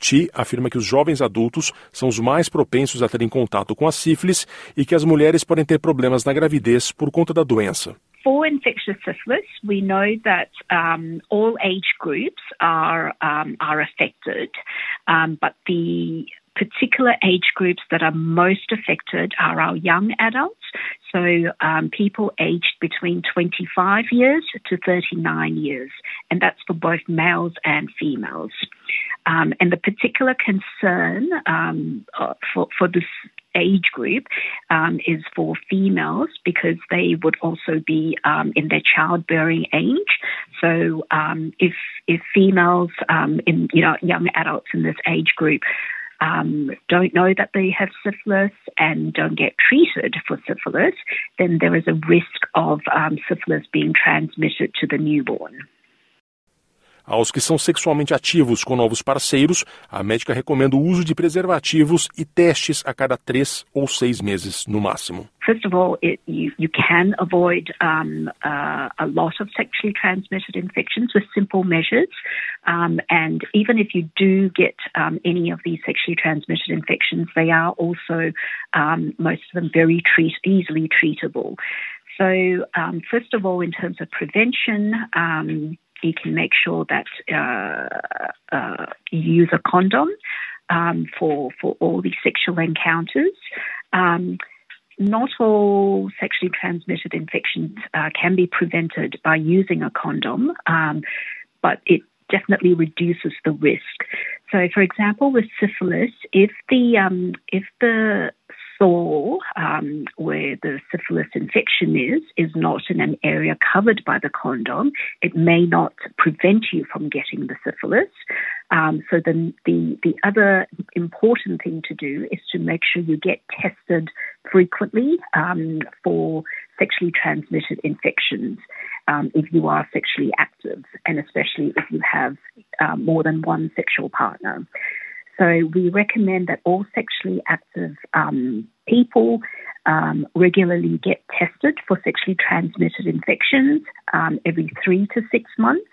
Speaker 8: Chi afirma que os jovens adultos são os mais propensos a terem contato com a sífilis e que as mulheres podem ter problemas na gravidez por conta da doença.
Speaker 10: For infectious syphilis, we know that um, all age groups are um, are affected, um, but the particular age groups that are most affected are our young adults, so um, people aged between 25 years to 39 years, and that's for both males and females. Um, and the particular concern um, uh, for, for this age group um, is for females because they would also be um, in their childbearing age. So um, if if females um, in you know young adults in this age group um, don't know that they have syphilis and don't get treated for syphilis, then there is a risk of um, syphilis being transmitted to the newborn.
Speaker 1: Aos que são sexualmente ativos com novos parceiros, a médica recomenda o uso de preservativos e testes a cada três ou seis meses, no máximo.
Speaker 10: First of all, it, you, you can avoid um, uh, a lot of sexually transmitted infections with simple measures. Um, and even if you do get um, any of these sexually transmitted infections, they are also, most of them, very treat- easily treatable. So, first of all, in terms of prevention, you can make sure that uh, uh, you use a condom um, for for all these sexual encounters. Um, not all sexually transmitted infections uh, can be prevented by using a condom, um, but it definitely reduces the risk. So, for example, with syphilis, if the um, if the sore um, where the syphilis infection is is not in an area covered by the condom, it may not prevent you from getting the syphilis. Um, so then the the other important thing to do is to make sure you get tested frequently um, for sexually transmitted infections um, if you are sexually active, and especially if you have uh, more than one sexual partner. So we recommend that all sexually active um, people um, regularly get tested for sexually transmitted infections um, every three to six months.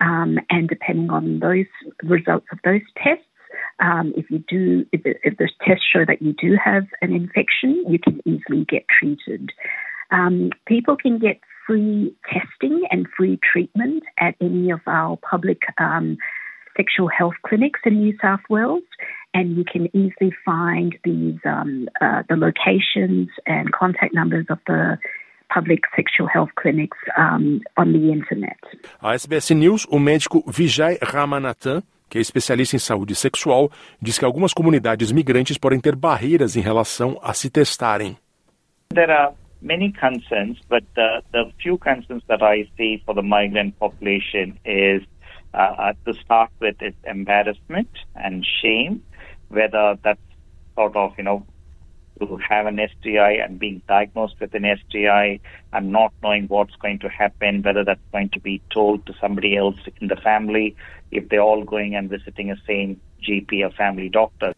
Speaker 10: Um, and depending on those results of those tests, um, if you do, if, if the tests show that you do have an infection, you can easily get treated. Um, people can get free testing and free treatment at any of our public um, sexual health clinics in New South Wales, and you can easily find these um, uh, the locations and contact numbers of the public sexual health clinics um, on the internet.
Speaker 1: A SBS News, o médico Vijay Ramanathan, que é especialista em saúde sexual, diz que algumas comunidades migrantes podem ter barreiras em relação a se testarem.
Speaker 11: There are many concerns, but the, the few concerns that I see for the migrant population is uh, to start with is embarrassment and shame, whether that's sort of, you know, to have an STI and being diagnosed with an STI and not knowing what's going to happen, whether that's going to be told to somebody else in the family, if they're all going and visiting a same GP or family doctor.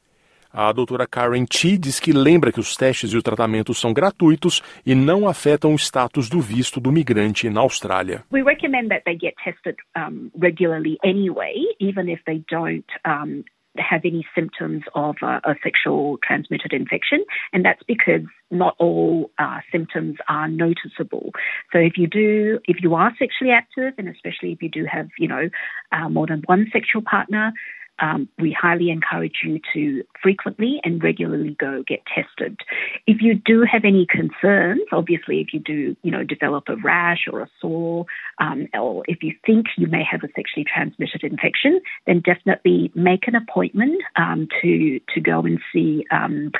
Speaker 1: A doutora Karen Chi diz que lembra que os testes e o tratamento são gratuitos e não afetam o status do visto do migrante na Austrália.
Speaker 10: We recommend that they get tested um, regularly anyway, even if they don't um, have any symptoms of a, a, sexual transmitted infection, and that's because not all uh, symptoms are noticeable. So if you do, if you are sexually active, and especially if you do have, you know, uh, more than one sexual partner, um, we highly encourage you to frequently and regularly go get tested. If you do have any concerns, obviously, if you do, you know, develop a rash or a sore, um, or if you think you may have a sexually transmitted infection, then definitely make an appointment um, to to go and see. Um,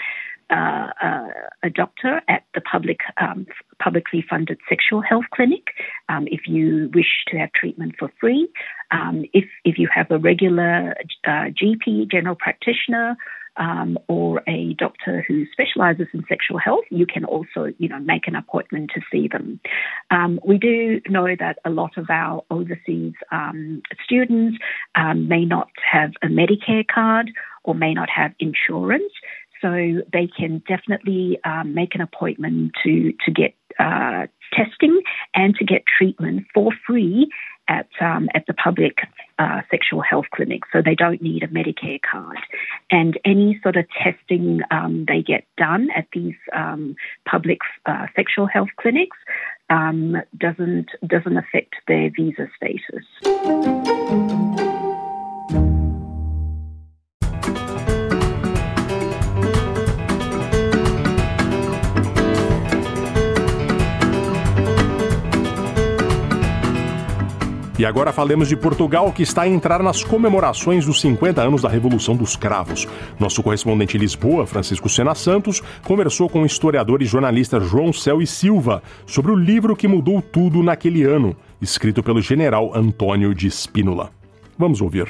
Speaker 10: uh, uh, a doctor at the public um, publicly funded sexual health clinic um, if you wish to have treatment for free. Um, if if you have a regular uh, GP, general practitioner, um, or a doctor who specialises in sexual health, you can also, you know, make an appointment to see them. Um, we do know that a lot of our overseas um, students um, may not have a Medicare card or may not have insurance. So they can definitely um, make an appointment to to get uh, testing and to get treatment for free at um, at the public uh, sexual health clinic. So they don't need a Medicare card, and any sort of testing um, they get done at these um, public uh, sexual health clinics um, doesn't doesn't affect their visa status.
Speaker 1: E agora falemos de Portugal, que está a entrar nas comemorações dos 50 anos da Revolução dos Cravos. Nosso correspondente em Lisboa, Francisco Sena Santos, conversou com o historiador e jornalista João Céu e Silva sobre o livro que mudou tudo naquele ano, escrito pelo general Antônio de Spínola. Vamos ouvir.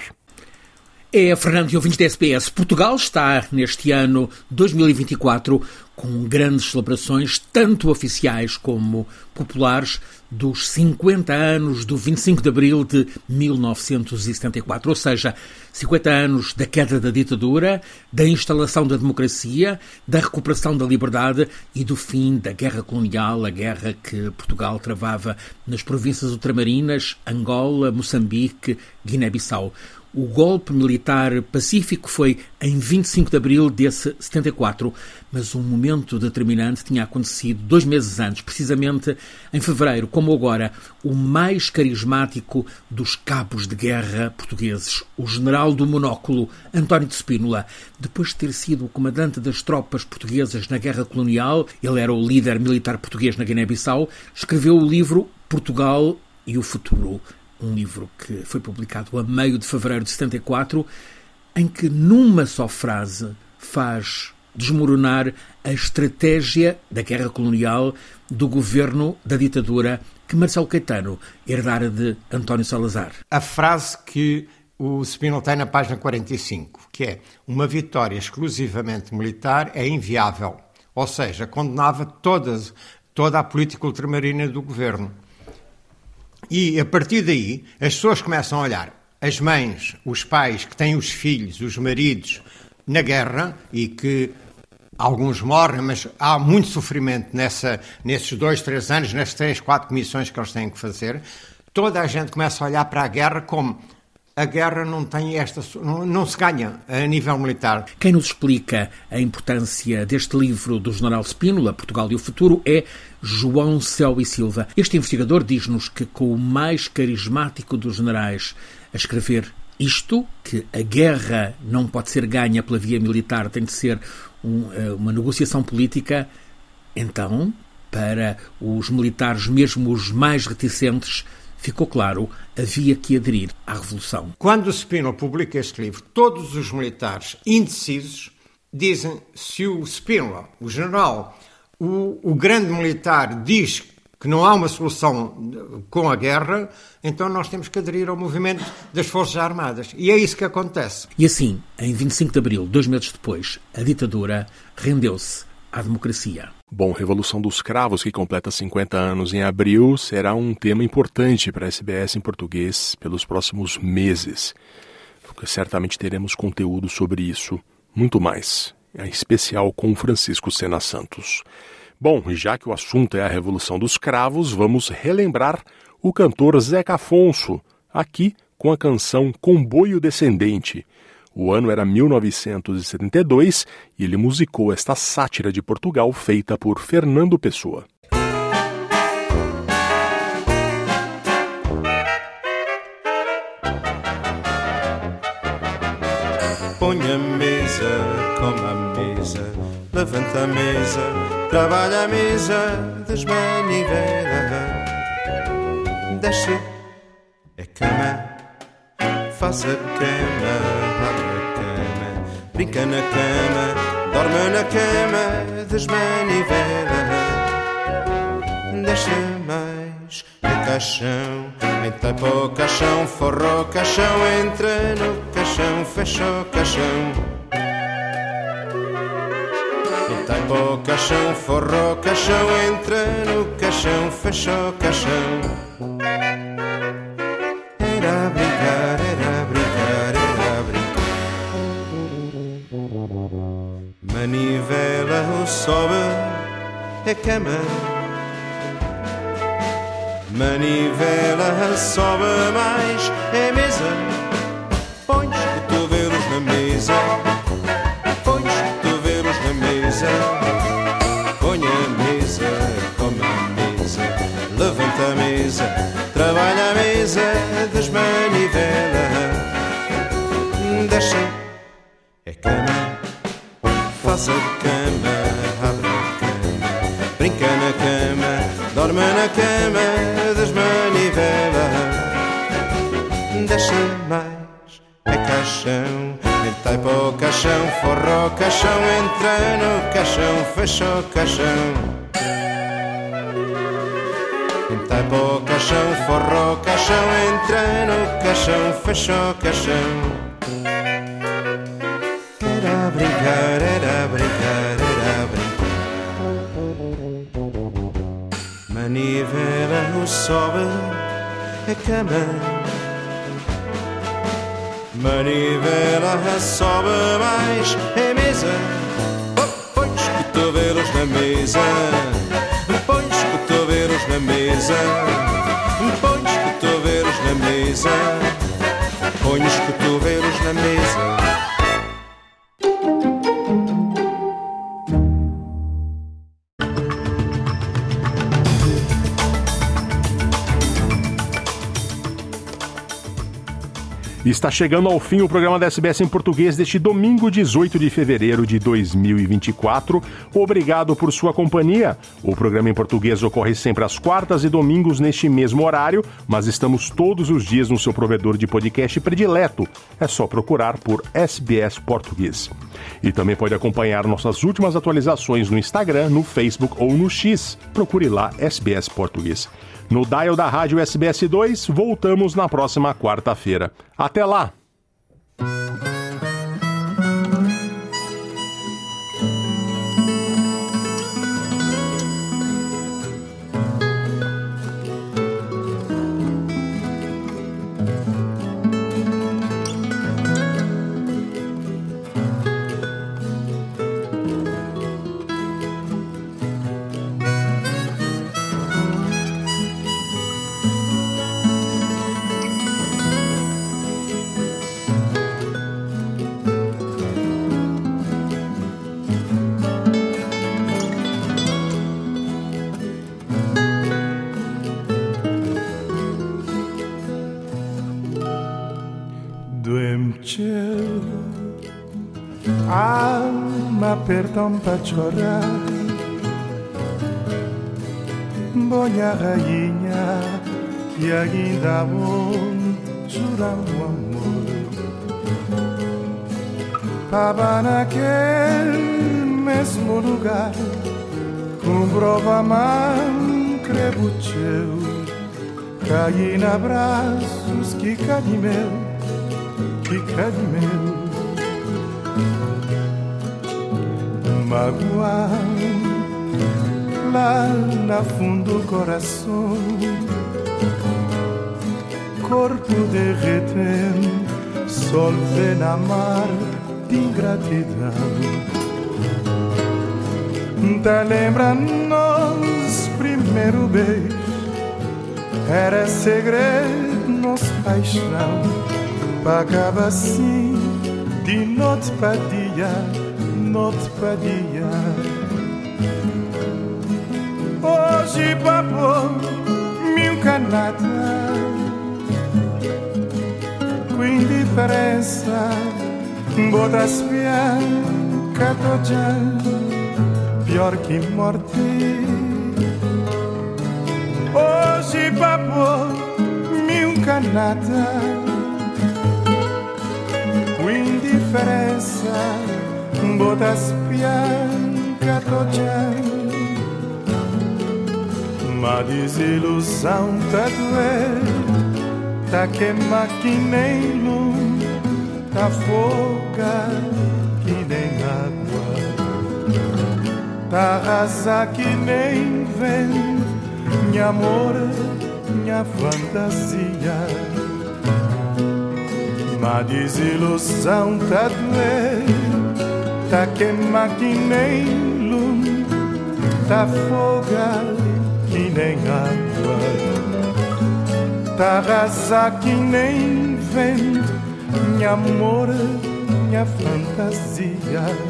Speaker 12: É, Fernando e ouvintes da SBS. Portugal está, neste ano 2024, com grandes celebrações, tanto oficiais como populares, dos 50 anos do 25 de abril de 1974, ou seja, 50 anos da queda da ditadura, da instalação da democracia, da recuperação da liberdade e do fim da guerra colonial, a guerra que Portugal travava nas províncias ultramarinas, Angola, Moçambique, Guiné-Bissau. O golpe militar pacífico foi em 25 de abril desse 74, mas um momento determinante tinha acontecido dois meses antes, precisamente em fevereiro, como agora, o mais carismático dos cabos de guerra portugueses, o general do monóculo, António de Spínola. Depois de ter sido o comandante das tropas portuguesas na guerra colonial, ele era o líder militar português na Guiné-Bissau, escreveu o livro Portugal e o Futuro um livro que foi publicado a meio de fevereiro de 74, em que numa só frase faz desmoronar a estratégia da guerra colonial do governo da ditadura que Marcelo Caetano herdara de António Salazar.
Speaker 13: A frase que o Spinel tem na página 45, que é uma vitória exclusivamente militar é inviável, ou seja, condenava todas, toda a política ultramarina do governo. E a partir daí, as pessoas começam a olhar as mães, os pais que têm os filhos, os maridos na guerra e que alguns morrem, mas há muito sofrimento nessa, nesses dois, três anos, nas três, quatro comissões que eles têm que fazer. Toda a gente começa a olhar para a guerra como a guerra não tem esta. Não, não, se ganha a nível militar.
Speaker 12: Quem nos explica a importância deste livro do general Spínola, Portugal e o Futuro, é João Céu e Silva. Este investigador diz-nos que, com o mais carismático dos generais a escrever isto, que a guerra não pode ser ganha pela via militar, tem de ser um, eh, uma negociação política, então, para os militares, mesmo os mais reticentes, ficou claro, havia que aderir à Revolução.
Speaker 13: Quando o Spínola publica este livro, todos os militares indecisos dizem se o Spínola, o general, o, o grande militar, diz que não há uma solução com a guerra, então nós temos que aderir ao movimento das Forças Armadas. E é isso que acontece.
Speaker 12: E assim, em 25 de abril, dois meses depois, a ditadura rendeu-se à democracia.
Speaker 1: Bom, Revolução dos Cravos, que completa 50 anos em abril, será um tema importante para a SBS em português pelos próximos meses. Porque certamente teremos conteúdo sobre isso, muito mais, em especial com Francisco Sena Santos. Bom, já que o assunto é a Revolução dos Cravos, vamos relembrar o cantor Zeca Afonso, aqui com a canção Comboio Descendente. O ano era 1972 e ele musicou esta sátira de Portugal feita por Fernando Pessoa.
Speaker 14: Põe a mesa, come a mesa, levanta a mesa, trabalha a mesa, desmanivela, desce a cama, faça cama, abre a cama, brinca na cama, dorme na cama, desmanivela, desce mais a caixão, entapa o caixão, forra o caixão, entra no caixão, fecha o caixão. Entapa o caixão, forra o caixão, entra no caixão, fecha o caixão. Era brincar, era brincar, era brincar. Manivela o sobe, é cama. Manivela sobe mais, é mesa. Põe os cotovelos na mesa. Põe os cotovelos na mesa. Põe a mesa, come a mesa. Levanta a mesa, trabalha a mesa, desmanivela. caixão, forró o caixão, entra no caixão, fechou caixão. Tapa o caixão, forró caixão, entra no caixão, fechou caixão. Era brincar, era brincar, era brincar. Manivela no sobe, a é cama. Manivela sobe mais a mesa. Oh, põe os cotovelos na mesa. Põe os cotovelos na mesa. Põe os cotovelos na mesa. Põe os cotovelos na mesa.
Speaker 1: Está chegando ao fim o programa da SBS em português deste domingo, 18 de fevereiro de 2024. Obrigado por sua companhia. O programa em português ocorre sempre às quartas e domingos neste mesmo horário, mas estamos todos os dias no seu provedor de podcast predileto. É só procurar por SBS Português. E também pode acompanhar nossas últimas atualizações no Instagram, no Facebook ou no X. Procure lá SBS Português. No dial da rádio SBS 2, voltamos na próxima quarta-feira. Até lá!
Speaker 15: Para chorar. Bonha rainha, que ainda bom jurar o amor. Tava naquele mesmo lugar, com prova man crebucheu. Caí na braços que cadi meu, que cadi meu. Mágoa lá na fundo do coração. Corpo derretendo, sol vê na mar de ingratidão. Tá lembra nos primeiro beijo, era segredo nos paixão. Pagava assim de noite para dia noite para dia. Hoje papo mil canata, com indiferença, botas bianca pior que morte. Hoje papo mil canata, com indiferença botas bianca tojan Ma desilusão tá doer Tá queima que nem luz Tá foga que nem água Tá rasa que nem vento Minha amor, minha fantasia. Ma desilusão tá doer Tá queima que nem lume, tá foga que nem água, tá rasa que nem vento, minha amor, minha fantasia.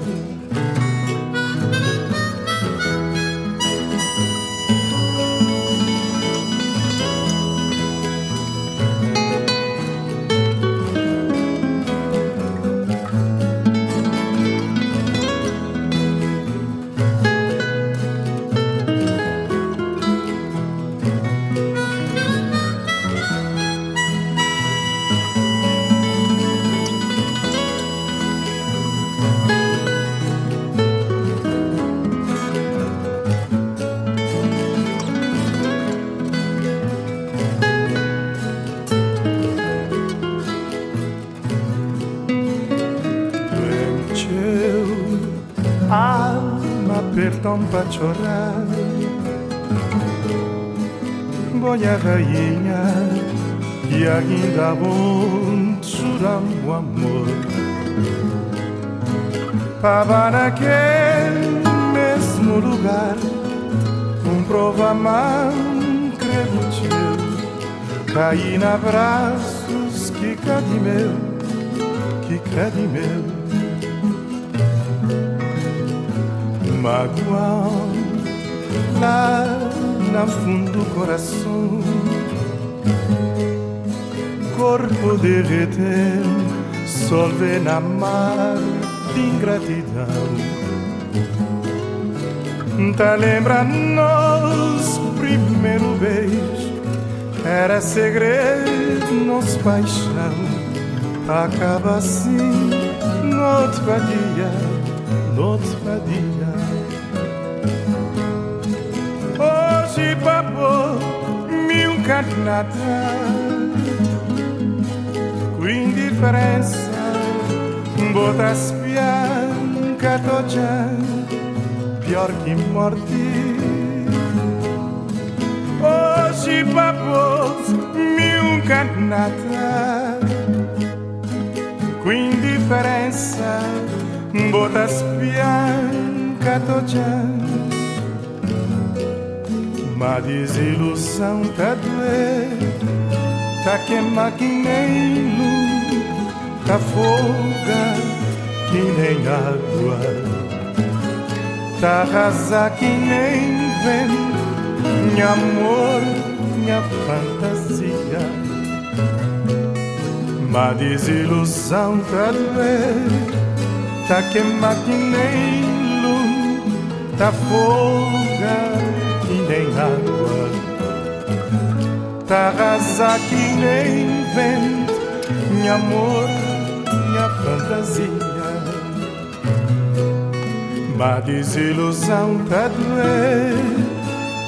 Speaker 15: Chorar. Rainha E ainda onde choramos amor. Para naquele mesmo lugar Um prova mão credo teu Caí na braços que cadi meu Que cadi meu Magoão lá na fundo do coração. Corpo derreter, sol vê na mar de ingratidão. Tá lembra nós primeiro beijo. Era segredo, nos paixão. Acaba assim, no outro dia, no outro dia mil carnata Com indiferença Bota spianca tocciando pior que morte. Hoje babos mil canata com indiferença botas bianca tocciando ma desilusão tá doer tá que nem luz tá foga que nem água Tá rasa que nem vento Minha amor, minha fantasia. Ma desilusão tá doer Tá que nem luz Tá folga que nem água. Tá rasa que nem vento Minha amor, minha fantasia. Ma desilusão tá doer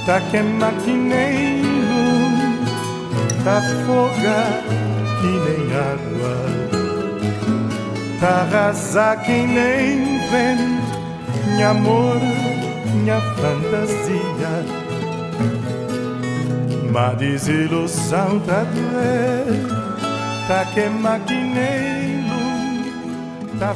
Speaker 15: Tá queima que nem luz Tá foga que nem água. Tá arrasa que nem vento Minha amor, minha fantasia Ma desilusão tá doer Tá queima que nem luz Tá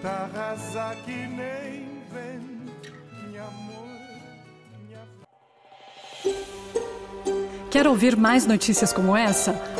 Speaker 15: Tá que nem vento, minha amor, minha...
Speaker 16: Quer ouvir mais notícias como essa?